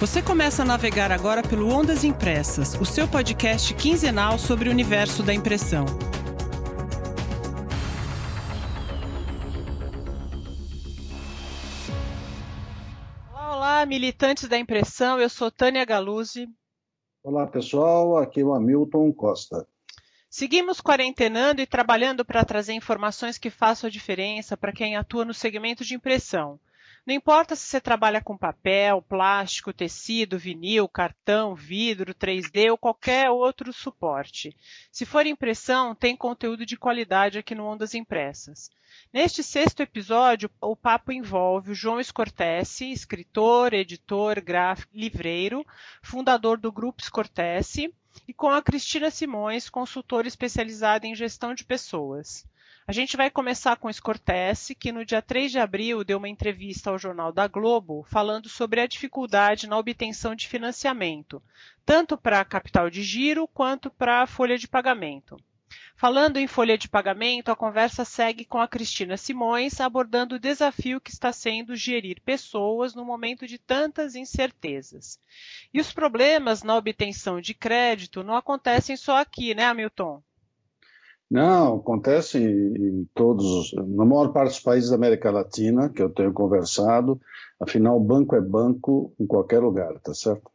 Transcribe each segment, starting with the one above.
Você começa a navegar agora pelo Ondas Impressas, o seu podcast quinzenal sobre o universo da impressão. Olá, olá, militantes da impressão. Eu sou Tânia Galuzzi. Olá, pessoal. Aqui é o Hamilton Costa. Seguimos quarentenando e trabalhando para trazer informações que façam a diferença para quem atua no segmento de impressão. Não importa se você trabalha com papel, plástico, tecido, vinil, cartão, vidro, 3D ou qualquer outro suporte. Se for impressão, tem conteúdo de qualidade aqui no Ondas Impressas. Neste sexto episódio, o papo envolve o João Scortese, escritor, editor, gráfico, livreiro, fundador do Grupo Scortese, e com a Cristina Simões, consultora especializada em gestão de pessoas. A gente vai começar com Scortese, que no dia 3 de abril deu uma entrevista ao Jornal da Globo falando sobre a dificuldade na obtenção de financiamento, tanto para capital de giro quanto para folha de pagamento. Falando em folha de pagamento, a conversa segue com a Cristina Simões, abordando o desafio que está sendo gerir pessoas no momento de tantas incertezas. E os problemas na obtenção de crédito não acontecem só aqui, né, Hamilton? Não, acontece em todos, na maior parte dos países da América Latina, que eu tenho conversado. Afinal, banco é banco em qualquer lugar, tá certo?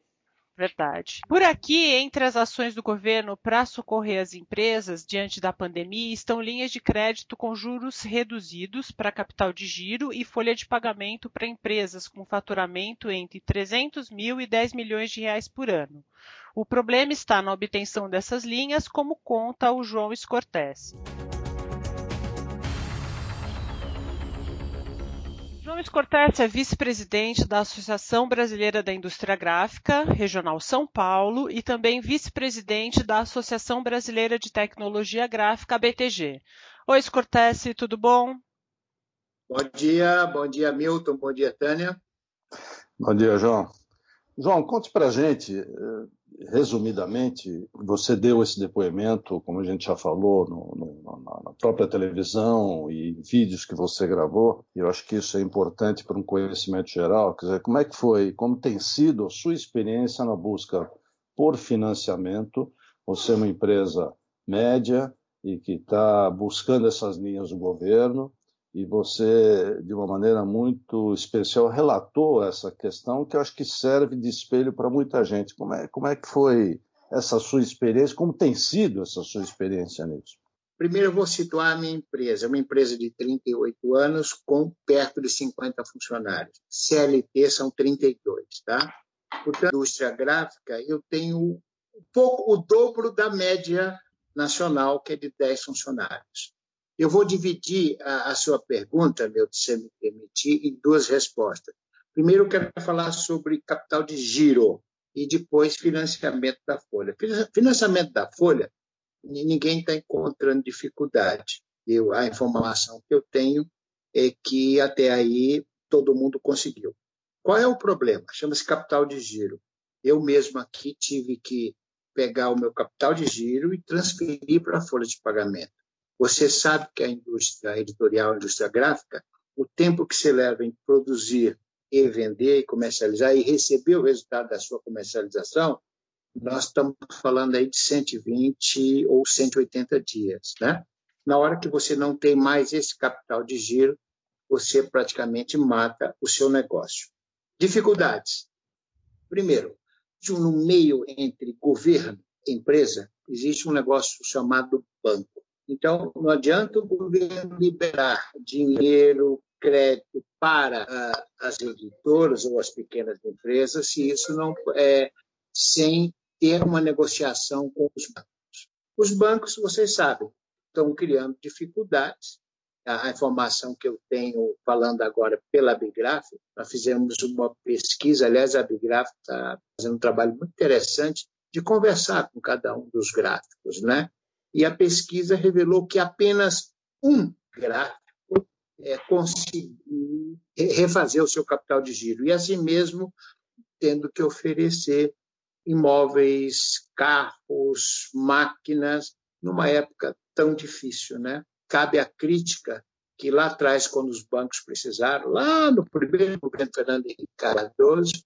Verdade. Por aqui, entre as ações do governo para socorrer as empresas diante da pandemia, estão linhas de crédito com juros reduzidos para capital de giro e folha de pagamento para empresas com faturamento entre 300 mil e 10 milhões de reais por ano. O problema está na obtenção dessas linhas, como conta o João Scortese. João Cortez é vice-presidente da Associação Brasileira da Indústria Gráfica, Regional São Paulo, e também vice-presidente da Associação Brasileira de Tecnologia Gráfica, BTG. Oi, Cortez, tudo bom? Bom dia, bom dia, Milton, bom dia, Tânia. Bom dia, João. João, conte para a gente, eh, resumidamente, você deu esse depoimento, como a gente já falou, no, no, na própria televisão e vídeos que você gravou, e eu acho que isso é importante para um conhecimento geral. Quer dizer, como é que foi, como tem sido a sua experiência na busca por financiamento? Você é uma empresa média e que está buscando essas linhas do governo, e você, de uma maneira muito especial, relatou essa questão que eu acho que serve de espelho para muita gente. Como é, como é que foi essa sua experiência? Como tem sido essa sua experiência nisso? Primeiro, eu vou situar a minha empresa. É uma empresa de 38 anos com perto de 50 funcionários. CLT são 32, tá? Portanto, indústria gráfica, eu tenho um pouco o dobro da média nacional, que é de 10 funcionários. Eu vou dividir a, a sua pergunta, meu, se me permitir, em duas respostas. Primeiro, eu quero falar sobre capital de giro e depois financiamento da folha. Financiamento da folha, ninguém está encontrando dificuldade. Eu, a informação que eu tenho é que até aí todo mundo conseguiu. Qual é o problema? Chama-se capital de giro. Eu mesmo aqui tive que pegar o meu capital de giro e transferir para a folha de pagamento. Você sabe que a indústria editorial, a indústria gráfica, o tempo que se leva em produzir e vender e comercializar e receber o resultado da sua comercialização, nós estamos falando aí de 120 ou 180 dias, né? Na hora que você não tem mais esse capital de giro, você praticamente mata o seu negócio. Dificuldades. Primeiro, no meio entre governo e empresa, existe um negócio chamado banco. Então, não adianta o governo liberar dinheiro, crédito para uh, as editoras ou as pequenas empresas se isso não é sem ter uma negociação com os bancos. Os bancos, vocês sabem, estão criando dificuldades. A informação que eu tenho falando agora pela Bigraf, nós fizemos uma pesquisa, aliás, a Bigraf está fazendo um trabalho muito interessante de conversar com cada um dos gráficos, né? E a pesquisa revelou que apenas um gráfico é, conseguiu refazer o seu capital de giro, e assim mesmo tendo que oferecer imóveis, carros, máquinas, numa época tão difícil. Né? Cabe a crítica que lá atrás, quando os bancos precisaram, lá no primeiro governo Fernando Henrique Cardoso,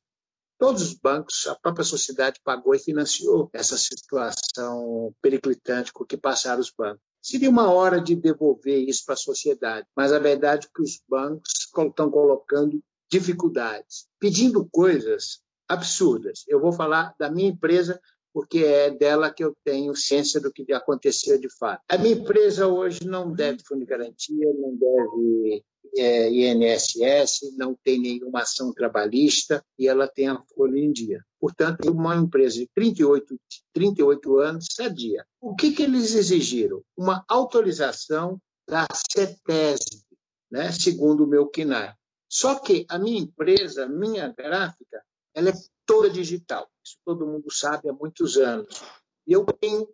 todos os bancos, a própria sociedade pagou e financiou essa situação periclitante com que passaram os bancos. Seria uma hora de devolver isso para a sociedade, mas a verdade é que os bancos estão colocando dificuldades, pedindo coisas absurdas. Eu vou falar da minha empresa porque é dela que eu tenho ciência do que aconteceu de fato. A minha empresa hoje não deve fundo de garantia, não deve é, INSS, não tem nenhuma ação trabalhista e ela tem a folha em dia. Portanto, uma empresa de 38, 38 anos sadia. O que, que eles exigiram? Uma autorização da CETESB, né, segundo o meu KINAI. Só que a minha empresa, minha gráfica, ela é toda digital. Isso todo mundo sabe há muitos anos. E eu tenho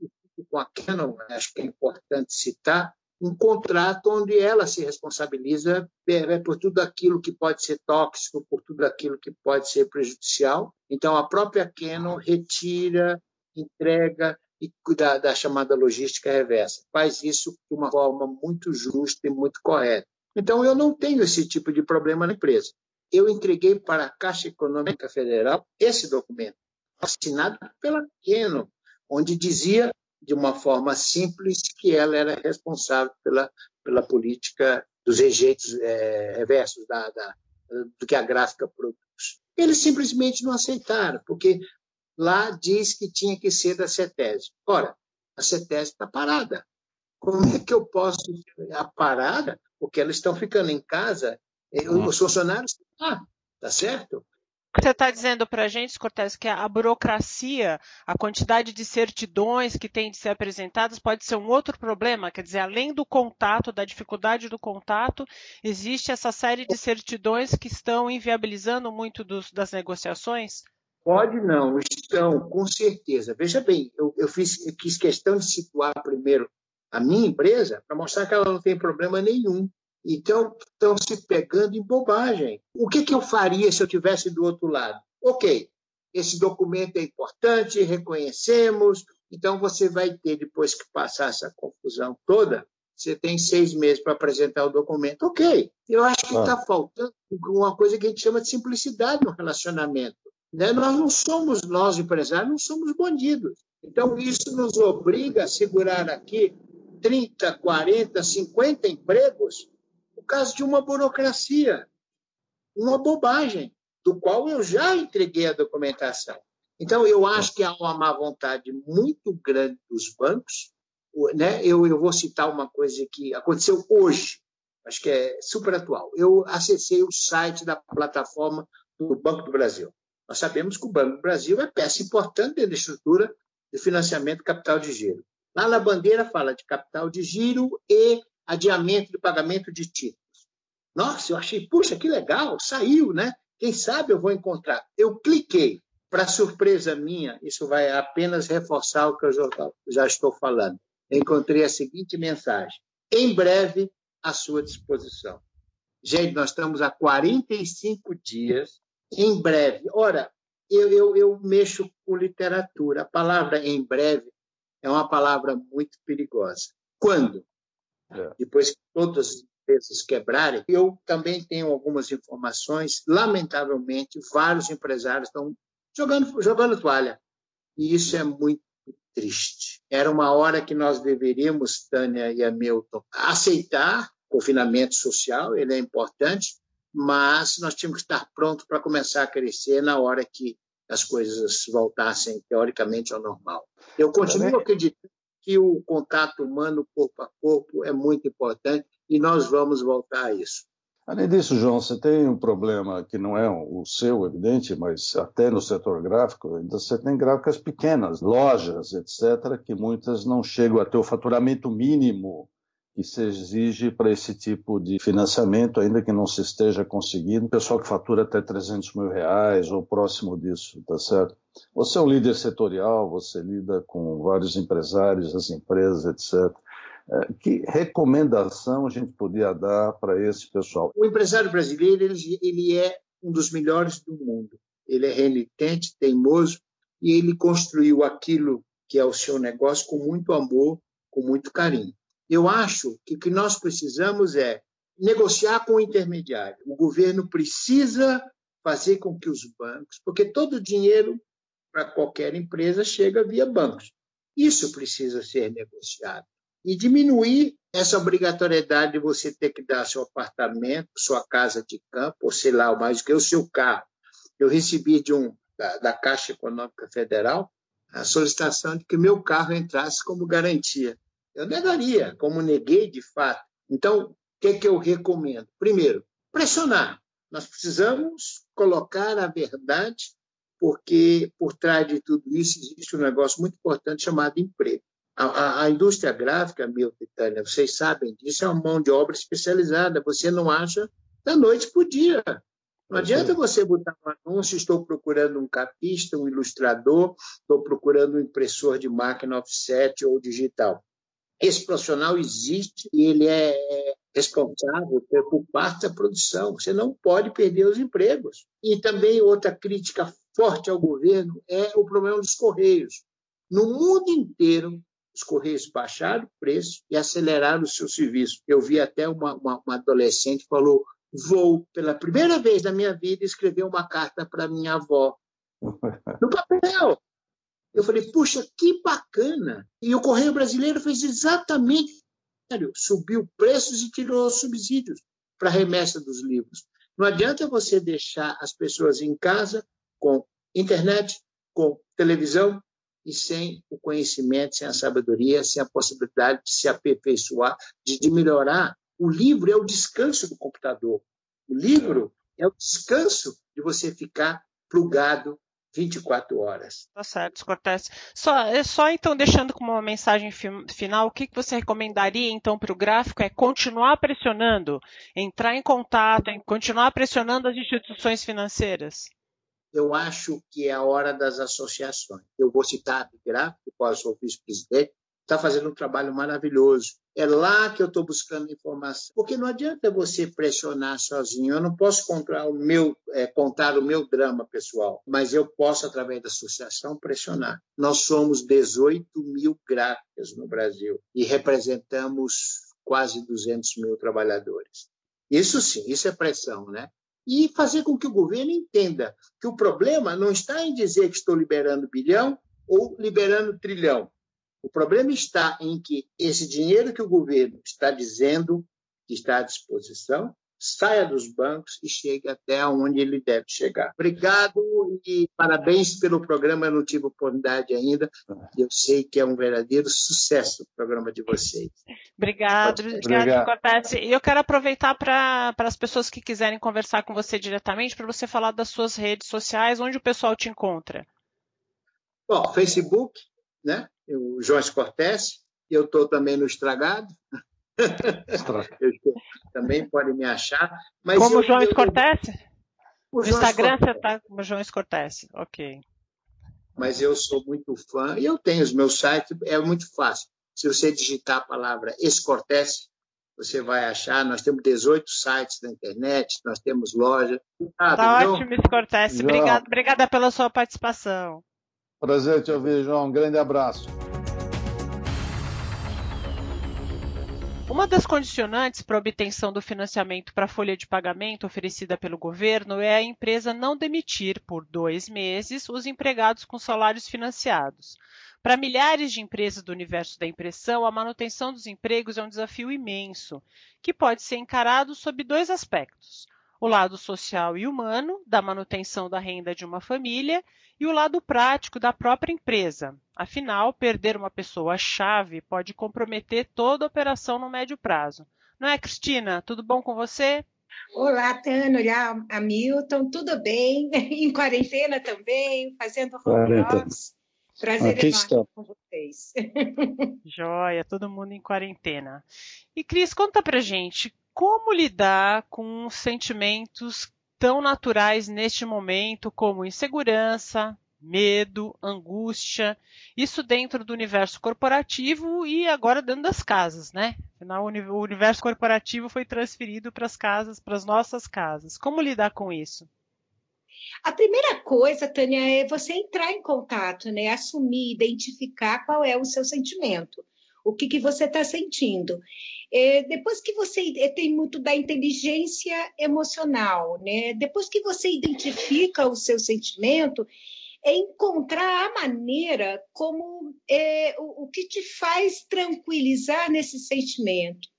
com a Canon, acho que é importante citar, um contrato onde ela se responsabiliza é, por tudo aquilo que pode ser tóxico, por tudo aquilo que pode ser prejudicial. Então, a própria Canon retira, entrega e cuida da chamada logística reversa. Faz isso de uma forma muito justa e muito correta. Então, eu não tenho esse tipo de problema na empresa eu entreguei para a Caixa Econômica Federal esse documento, assinado pela Keno, onde dizia, de uma forma simples, que ela era responsável pela, pela política dos rejeitos é, reversos da, da, do que a gráfica produz. Eles simplesmente não aceitaram, porque lá diz que tinha que ser da CETES. Ora, a CETES está parada. Como é que eu posso a parada? Porque elas estão ficando em casa os funcionários, ah, tá certo? Você está dizendo para a gente, Cortés, que a burocracia, a quantidade de certidões que tem de ser apresentadas pode ser um outro problema? Quer dizer, além do contato, da dificuldade do contato, existe essa série de certidões que estão inviabilizando muito dos, das negociações? Pode não, estão, com certeza. Veja bem, eu, eu, fiz, eu quis questão de situar primeiro a minha empresa para mostrar que ela não tem problema nenhum então, estão se pegando em bobagem. O que, que eu faria se eu tivesse do outro lado? Ok, esse documento é importante, reconhecemos, então você vai ter, depois que passar essa confusão toda, você tem seis meses para apresentar o documento. Ok, eu acho que está ah. faltando uma coisa que a gente chama de simplicidade no relacionamento. Né? Nós não somos, nós empresários, não somos bandidos. Então, isso nos obriga a segurar aqui 30, 40, 50 empregos caso de uma burocracia, uma bobagem, do qual eu já entreguei a documentação. Então, eu acho que há uma má vontade muito grande dos bancos. Né? Eu, eu vou citar uma coisa que aconteceu hoje, acho que é super atual. Eu acessei o site da plataforma do Banco do Brasil. Nós sabemos que o Banco do Brasil é peça importante dentro da estrutura de financiamento capital de giro. Lá na bandeira fala de capital de giro e adiamento de pagamento de títulos. Nossa, eu achei, puxa, que legal, saiu, né? Quem sabe eu vou encontrar. Eu cliquei. Para surpresa minha, isso vai apenas reforçar o que eu já estou falando. encontrei a seguinte mensagem: em breve, à sua disposição. Gente, nós estamos há 45 dias, em breve. Ora, eu, eu, eu mexo com literatura. A palavra em breve é uma palavra muito perigosa. Quando? É. Depois que todas as empresas quebrarem, eu também tenho algumas informações. Lamentavelmente, vários empresários estão jogando, jogando toalha. E isso é muito triste. Era uma hora que nós deveríamos, Tânia e Hamilton, aceitar confinamento social, ele é importante, mas nós tínhamos que estar prontos para começar a crescer na hora que as coisas voltassem teoricamente ao normal. Eu continuo acreditando que o contato humano corpo a corpo é muito importante e nós vamos voltar a isso. Além disso, João, você tem um problema que não é o seu, evidente, mas até no setor gráfico, ainda você tem gráficas pequenas, lojas, etc., que muitas não chegam a ter o faturamento mínimo que se exige para esse tipo de financiamento, ainda que não se esteja conseguindo. Pessoal que fatura até 300 mil reais ou próximo disso, tá certo? Você é um líder setorial, você lida com vários empresários, as empresas, etc. É, que recomendação a gente podia dar para esse pessoal? O empresário brasileiro ele, ele é um dos melhores do mundo. Ele é renitente, teimoso e ele construiu aquilo que é o seu negócio com muito amor, com muito carinho. Eu acho que o que nós precisamos é negociar com o intermediário. O governo precisa fazer com que os bancos, porque todo o dinheiro para qualquer empresa chega via bancos. Isso precisa ser negociado. E diminuir essa obrigatoriedade de você ter que dar seu apartamento, sua casa de campo, ou sei lá, mais do que o seu carro. Eu recebi de um da, da Caixa Econômica Federal a solicitação de que meu carro entrasse como garantia. Eu negaria, como neguei de fato. Então, o que, que eu recomendo? Primeiro, pressionar. Nós precisamos colocar a verdade, porque por trás de tudo isso existe um negócio muito importante chamado emprego. A, a, a indústria gráfica, Milton e Tânia, vocês sabem disso, é uma mão de obra especializada. Você não acha da noite para o dia. Não adianta você botar um anúncio, estou procurando um capista, um ilustrador, estou procurando um impressor de máquina offset ou digital. Esse profissional existe e ele é responsável por parte da produção. Você não pode perder os empregos. E também outra crítica forte ao governo é o problema dos Correios. No mundo inteiro, os Correios baixaram o preço e aceleraram o seu serviço. Eu vi até uma, uma, uma adolescente que falou: vou, pela primeira vez na minha vida, escrever uma carta para minha avó. No papel. Eu falei, puxa, que bacana. E o Correio Brasileiro fez exatamente subiu preços e tirou os subsídios para a remessa dos livros. Não adianta você deixar as pessoas em casa com internet, com televisão e sem o conhecimento, sem a sabedoria, sem a possibilidade de se aperfeiçoar, de, de melhorar. O livro é o descanso do computador. O livro é o descanso de você ficar plugado 24 horas. Tá certo, Cortés. Só, é só então deixando como uma mensagem final, o que, que você recomendaria então para o gráfico é continuar pressionando, entrar em contato, continuar pressionando as instituições financeiras? Eu acho que é a hora das associações. Eu vou citar a Gráfico, qual eu sou vice-presidente, está fazendo um trabalho maravilhoso. É lá que eu estou buscando informação. Porque não adianta você pressionar sozinho. Eu não posso contar o meu, é, contar o meu drama pessoal, mas eu posso, através da associação, pressionar. Nós somos 18 mil gráficas no Brasil e representamos quase 200 mil trabalhadores. Isso sim, isso é pressão, né? E fazer com que o governo entenda que o problema não está em dizer que estou liberando bilhão ou liberando trilhão. O problema está em que esse dinheiro que o governo está dizendo que está à disposição saia dos bancos e chegue até onde ele deve chegar. Obrigado e parabéns pelo programa. Eu não tive oportunidade ainda. Eu sei que é um verdadeiro sucesso o programa de vocês. Obrigado, obrigado, Cortese. E eu quero aproveitar para as pessoas que quiserem conversar com você diretamente, para você falar das suas redes sociais, onde o pessoal te encontra. Bom, Facebook, né? o Jones Cortés, eu estou também no Estragado. Também pode me achar. Mas como eu, Jones Cortés? No Instagram Cortés. você está como Jones Cortés, ok. Mas eu sou muito fã, e eu tenho os meus sites, é muito fácil. Se você digitar a palavra Escortés, você vai achar. Nós temos 18 sites na internet, nós temos loja. Ah, tá ótimo. Obrigada, obrigada pela sua participação. Prazer te ouvir, João. Um grande abraço. Uma das condicionantes para obtenção do financiamento para a folha de pagamento oferecida pelo governo é a empresa não demitir por dois meses os empregados com salários financiados. Para milhares de empresas do universo da impressão, a manutenção dos empregos é um desafio imenso, que pode ser encarado sob dois aspectos: o lado social e humano da manutenção da renda de uma família e o lado prático da própria empresa. Afinal, perder uma pessoa-chave pode comprometer toda a operação no médio prazo. Não é, Cristina? Tudo bom com você? Olá, Tânia, olá, Hamilton, tudo bem? Em quarentena também, fazendo home office. Prazer Aqui enorme está. com vocês. Joia, todo mundo em quarentena. E Cris, conta pra gente, como lidar com sentimentos tão naturais neste momento como insegurança, medo, angústia, isso dentro do universo corporativo e agora dentro das casas, né? Afinal, o universo corporativo foi transferido para as casas, para as nossas casas. Como lidar com isso? A primeira coisa, Tânia, é você entrar em contato, né? Assumir, identificar qual é o seu sentimento. O que, que você está sentindo. É, depois que você é, tem muito da inteligência emocional, né? depois que você identifica o seu sentimento, é encontrar a maneira como é, o, o que te faz tranquilizar nesse sentimento.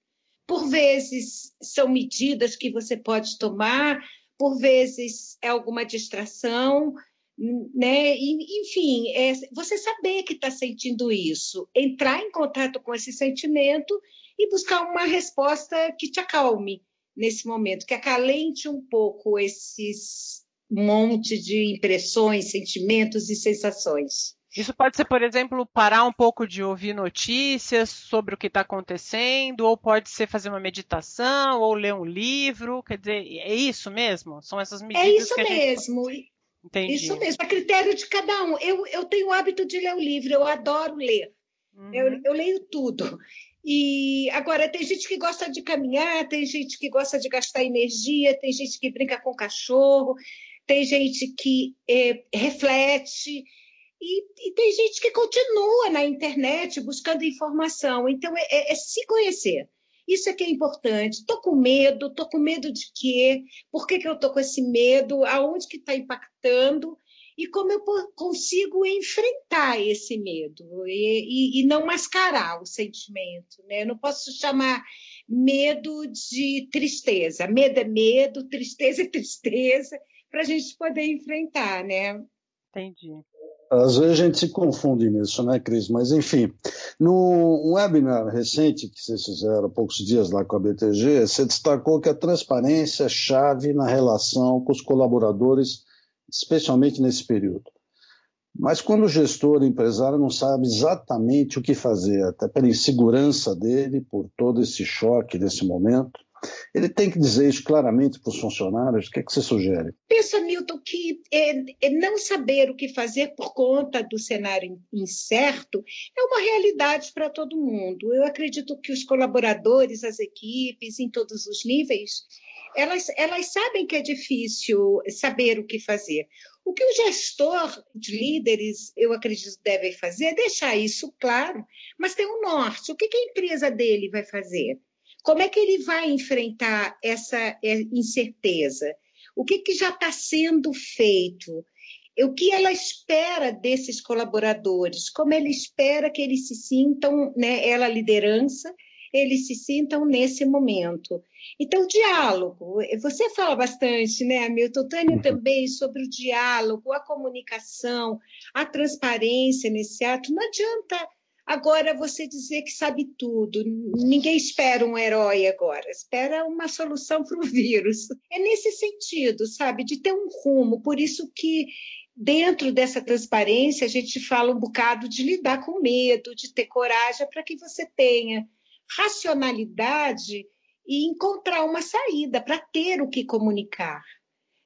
Por vezes são medidas que você pode tomar, por vezes é alguma distração, né? Enfim, é você saber que está sentindo isso, entrar em contato com esse sentimento e buscar uma resposta que te acalme nesse momento, que acalente um pouco esses monte de impressões, sentimentos e sensações. Isso pode ser, por exemplo, parar um pouco de ouvir notícias sobre o que está acontecendo, ou pode ser fazer uma meditação, ou ler um livro. Quer dizer, é isso mesmo? São essas é medidas é isso mesmo. gente... Entendi. Isso mesmo, a critério de cada um. Eu, eu tenho o hábito de ler o livro, eu adoro ler. Uhum. Eu, eu leio tudo. E agora tem gente que gosta de caminhar, tem gente que gosta de gastar energia, tem gente que brinca com cachorro, tem gente que é, reflete e, e, tem gente que continua na internet buscando informação. Então é, é, é se conhecer. Isso é que é importante. Estou com medo, estou com medo de quê? Por que, que eu estou com esse medo? Aonde que está impactando? e como eu consigo enfrentar esse medo e, e, e, não mascarar o sentimento. Né? Eu não posso chamar medo de tristeza. Medo é medo, tristeza é tristeza, para a gente poder enfrentar, né? Entendi. Às vezes a gente se confunde nisso, né, Cris? Mas, enfim, no webinar recente que vocês fizeram há poucos dias lá com a BTG, você destacou que a transparência é chave na relação com os colaboradores especialmente nesse período. Mas quando o gestor, o empresário, não sabe exatamente o que fazer, até pela insegurança dele, por todo esse choque desse momento, ele tem que dizer isso claramente para os funcionários. O que, é que você sugere? Pensa, Milton, que é, é não saber o que fazer por conta do cenário incerto é uma realidade para todo mundo. Eu acredito que os colaboradores, as equipes, em todos os níveis, elas, elas sabem que é difícil saber o que fazer. O que o gestor de líderes, eu acredito, deve fazer é deixar isso claro, mas tem um norte. O que a empresa dele vai fazer? Como é que ele vai enfrentar essa é, incerteza? O que, que já está sendo feito? O que ela espera desses colaboradores? Como ela espera que eles se sintam, né, ela liderança, eles se sintam nesse momento. Então, diálogo. Você fala bastante, né, Milton? Tânia uhum. também sobre o diálogo, a comunicação, a transparência nesse ato. Não adianta agora você dizer que sabe tudo. Ninguém espera um herói agora, espera uma solução para o vírus. É nesse sentido, sabe, de ter um rumo. Por isso que dentro dessa transparência a gente fala um bocado de lidar com medo, de ter coragem para que você tenha racionalidade e encontrar uma saída para ter o que comunicar.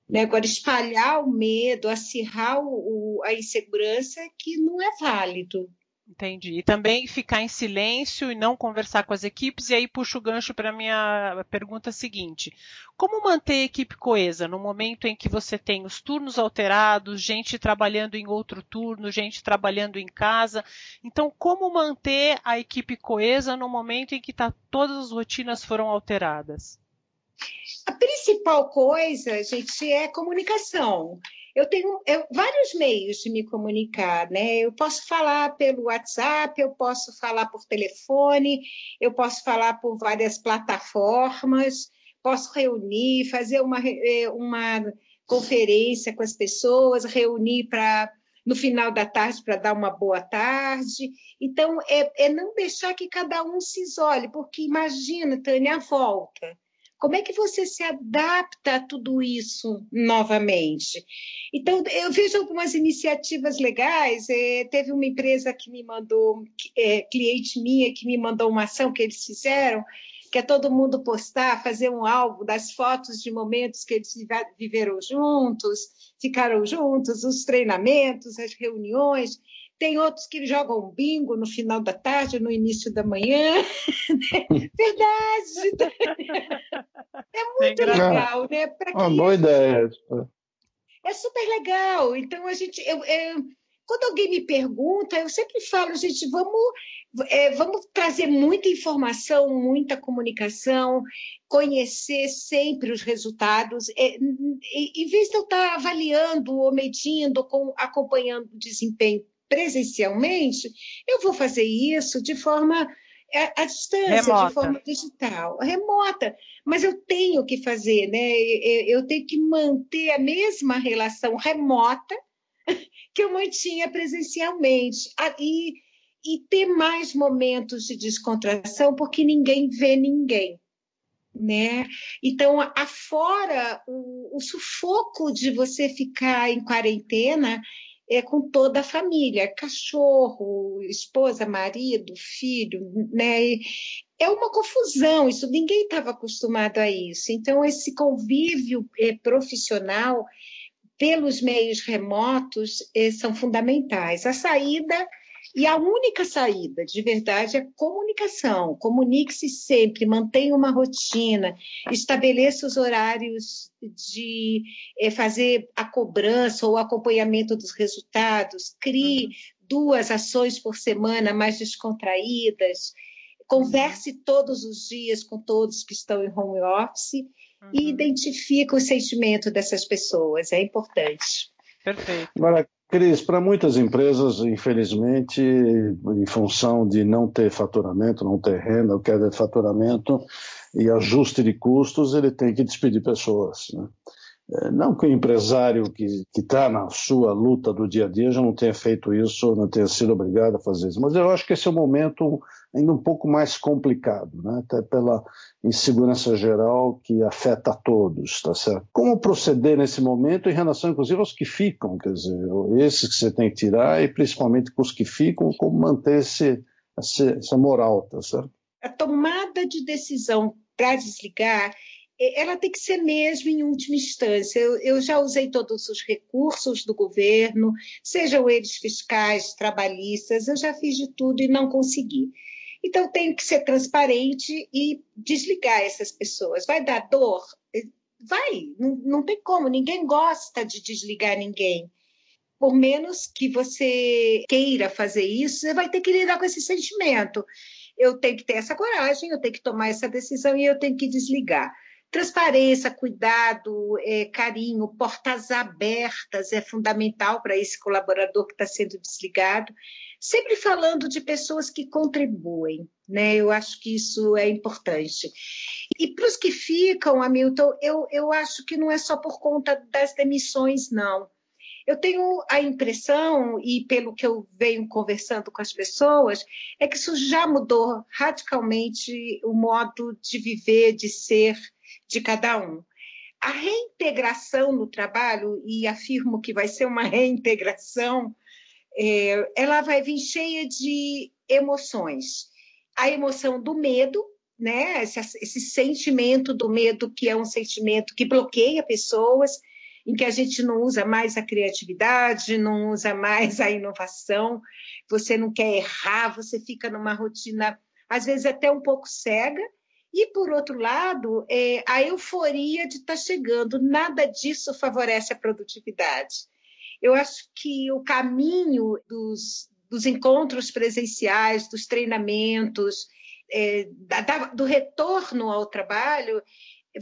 Né? Agora, espalhar o medo, acirrar o, a insegurança, que não é válido. Entendi. E também ficar em silêncio e não conversar com as equipes, e aí puxo o gancho para a minha pergunta seguinte: como manter a equipe coesa no momento em que você tem os turnos alterados, gente trabalhando em outro turno, gente trabalhando em casa? Então, como manter a equipe coesa no momento em que tá, todas as rotinas foram alteradas? A principal coisa, gente, é comunicação eu tenho eu, vários meios de me comunicar, né? Eu posso falar pelo WhatsApp, eu posso falar por telefone, eu posso falar por várias plataformas, posso reunir, fazer uma, é, uma conferência com as pessoas, reunir para no final da tarde para dar uma boa tarde. Então, é, é não deixar que cada um se isole, porque imagina, Tânia, a volta. Como é que você se adapta a tudo isso novamente? Então, eu vejo algumas iniciativas legais. É, teve uma empresa que me mandou, é, cliente minha, que me mandou uma ação que eles fizeram, que é todo mundo postar, fazer um álbum das fotos de momentos que eles viveram juntos, ficaram juntos, os treinamentos, as reuniões tem outros que jogam bingo no final da tarde, no início da manhã. Verdade! É muito legal, né? Pra Uma boa ideia. É super legal. Então, a gente. Eu, eu, quando alguém me pergunta, eu sempre falo, gente, vamos, é, vamos trazer muita informação, muita comunicação, conhecer sempre os resultados. É, em vez de eu estar avaliando ou medindo, com, acompanhando o desempenho presencialmente, eu vou fazer isso de forma à distância, remota. de forma digital, remota. Mas eu tenho que fazer, né? Eu tenho que manter a mesma relação remota que eu mantinha presencialmente. E, e ter mais momentos de descontração, porque ninguém vê ninguém. Né? Então, afora o, o sufoco de você ficar em quarentena, é com toda a família, cachorro, esposa, marido, filho, né? É uma confusão, isso ninguém estava acostumado a isso. Então, esse convívio é, profissional pelos meios remotos é, são fundamentais. A saída e a única saída, de verdade, é comunicação. Comunique-se sempre, mantenha uma rotina, estabeleça os horários de é, fazer a cobrança ou acompanhamento dos resultados, crie uhum. duas ações por semana mais descontraídas, converse todos os dias com todos que estão em home office uhum. e identifique o sentimento dessas pessoas. É importante. Perfeito. Agora, Cris, para muitas empresas, infelizmente, em função de não ter faturamento, não ter renda, queda de faturamento e ajuste de custos, ele tem que despedir pessoas. Né? É, não que o empresário que está na sua luta do dia a dia já não tenha feito isso, não tenha sido obrigado a fazer isso, mas eu acho que esse é um momento ainda um pouco mais complicado, né? até pela insegurança geral que afeta a todos, tá certo? Como proceder nesse momento em relação, inclusive, aos que ficam, quer dizer, esses que você tem que tirar e principalmente com os que ficam, como manter esse, essa moral, tá certo? A tomada de decisão para desligar ela tem que ser mesmo em última instância. Eu, eu, já usei todos os recursos do governo, sejam eles fiscais, trabalhistas, eu já fiz de tudo e não consegui. Então, tenho que ser transparente e desligar essas pessoas. Vai dar dor? Vai, não, não tem como, ninguém gosta de desligar ninguém. Por menos que você queira fazer isso, você vai ter que lidar com esse sentimento. Eu tenho que ter essa coragem, eu tenho que tomar essa decisão e eu tenho que desligar. Transparência, cuidado, é, carinho, portas abertas é fundamental para esse colaborador que está sendo desligado. Sempre falando de pessoas que contribuem, né? Eu acho que isso é importante. E para os que ficam, Hamilton, eu, eu acho que não é só por conta das demissões, não. Eu tenho a impressão, e pelo que eu venho conversando com as pessoas, é que isso já mudou radicalmente o modo de viver, de ser de cada um. A reintegração no trabalho, e afirmo que vai ser uma reintegração, é, ela vai vir cheia de emoções. A emoção do medo, né? Esse, esse, sentimento do medo, que é um sentimento que bloqueia pessoas, em que a gente não usa mais a criatividade, não usa mais a inovação, você não quer errar, você fica numa rotina, às vezes até um pouco cega, e, por outro lado, é, a euforia de estar tá chegando, nada disso favorece a produtividade. Eu acho que o caminho dos, dos encontros presenciais, dos treinamentos, é, da, do retorno ao trabalho,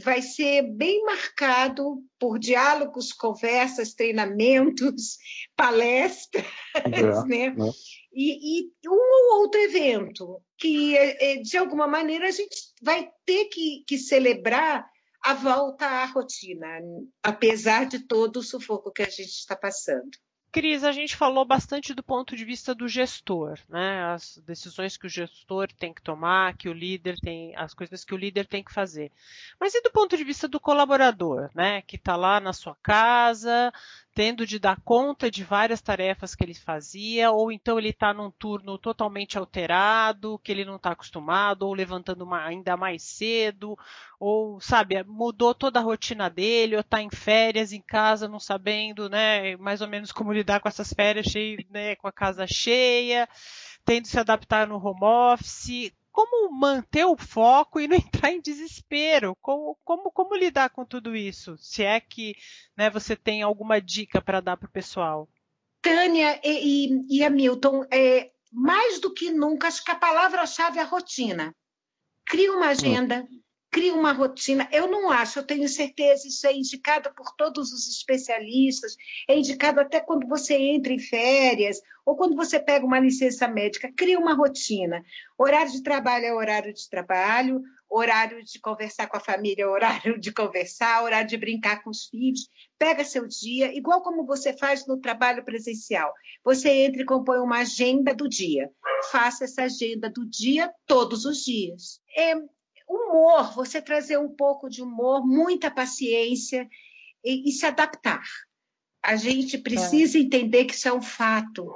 vai ser bem marcado por diálogos, conversas, treinamentos, palestras, é, né? É. E, e, um ou outro evento que, é, de alguma maneira, a gente vai ter que, que celebrar a volta à rotina, apesar de todo o sufoco que a gente está passando. Cris, a gente falou bastante do ponto de vista do gestor, né? As decisões que o gestor tem que tomar, que o líder tem, as coisas que o líder tem que fazer. Mas e do ponto de vista do colaborador, né? Que está lá na sua casa, tendo de dar conta de várias tarefas que ele fazia, ou então ele está num turno totalmente alterado, que ele não está acostumado, ou levantando ainda mais cedo, ou, sabe, mudou toda a rotina dele, ou está em férias em casa, não sabendo, né, mais ou menos como lidar com essas férias, cheio, né, com a casa cheia, tendo de se adaptar no home office como manter o foco e não entrar em desespero? Como, como, como lidar com tudo isso? Se é que né, você tem alguma dica para dar para o pessoal? Tânia e, e, e Hamilton, é, mais do que nunca, acho que a palavra-chave é a rotina. Cria uma agenda, hum cria uma rotina. Eu não acho, eu tenho certeza, isso é indicado por todos os especialistas, é indicado até quando você entra em férias ou quando você pega uma licença médica, cria uma rotina. Horário de trabalho é horário de trabalho, horário de conversar com a família é horário de conversar, horário de brincar com os filhos. Pega seu dia, igual como você faz no trabalho presencial. Você entra e compõe uma agenda do dia. Faça essa agenda do dia todos os dias. É, humor, você trazer um pouco de humor, muita paciência e, e se adaptar. A gente precisa é. entender que isso é um fato.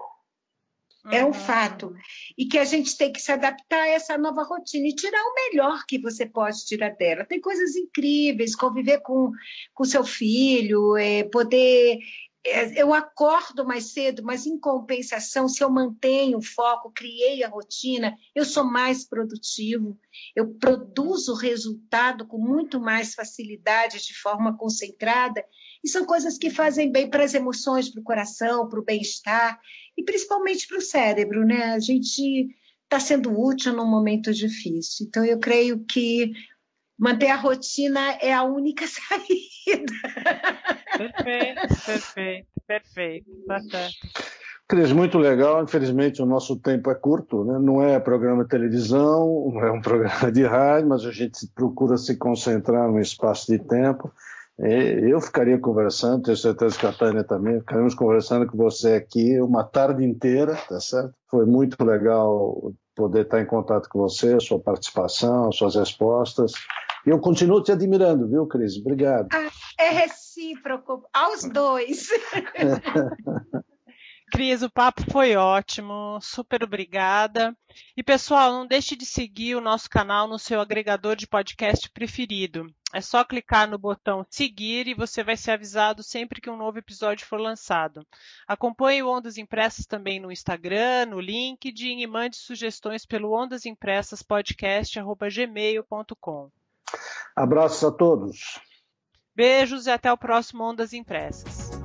É um uhum. fato. E que a gente tem que se adaptar a essa nova rotina e tirar o melhor que você pode tirar dela. Tem coisas incríveis, conviver com, com seu filho, é, poder eu acordo mais cedo, mas em compensação, se eu mantenho o foco, criei a rotina, eu sou mais produtivo, eu produzo resultado com muito mais facilidade, de forma concentrada, e são coisas que fazem bem para as emoções, para o coração, para o bem-estar, e principalmente para o cérebro, né? A gente está sendo útil num momento difícil. Então, eu creio que manter a rotina é a única saída. Perfeito, perfeito, perfeito. Tá certo. Cris, muito legal. Infelizmente, o nosso tempo é curto, né? não é programa de televisão, não é um programa de rádio, mas a gente procura se concentrar no espaço de tempo. Eu ficaria conversando, tenho certeza que a Tânia também, ficaríamos conversando com você aqui uma tarde inteira, tá certo? Foi muito legal poder estar em contato com você, sua participação, suas respostas. E eu continuo te admirando, viu, Cris? Obrigado. Ah, é recíproco, aos dois. Cris, o papo foi ótimo, super obrigada. E pessoal, não deixe de seguir o nosso canal no seu agregador de podcast preferido. É só clicar no botão seguir e você vai ser avisado sempre que um novo episódio for lançado. Acompanhe o Ondas Impressas também no Instagram, no LinkedIn e mande sugestões pelo ondasimpressaspodcast.gmail.com. Abraços a todos. Beijos e até o próximo Ondas Impressas.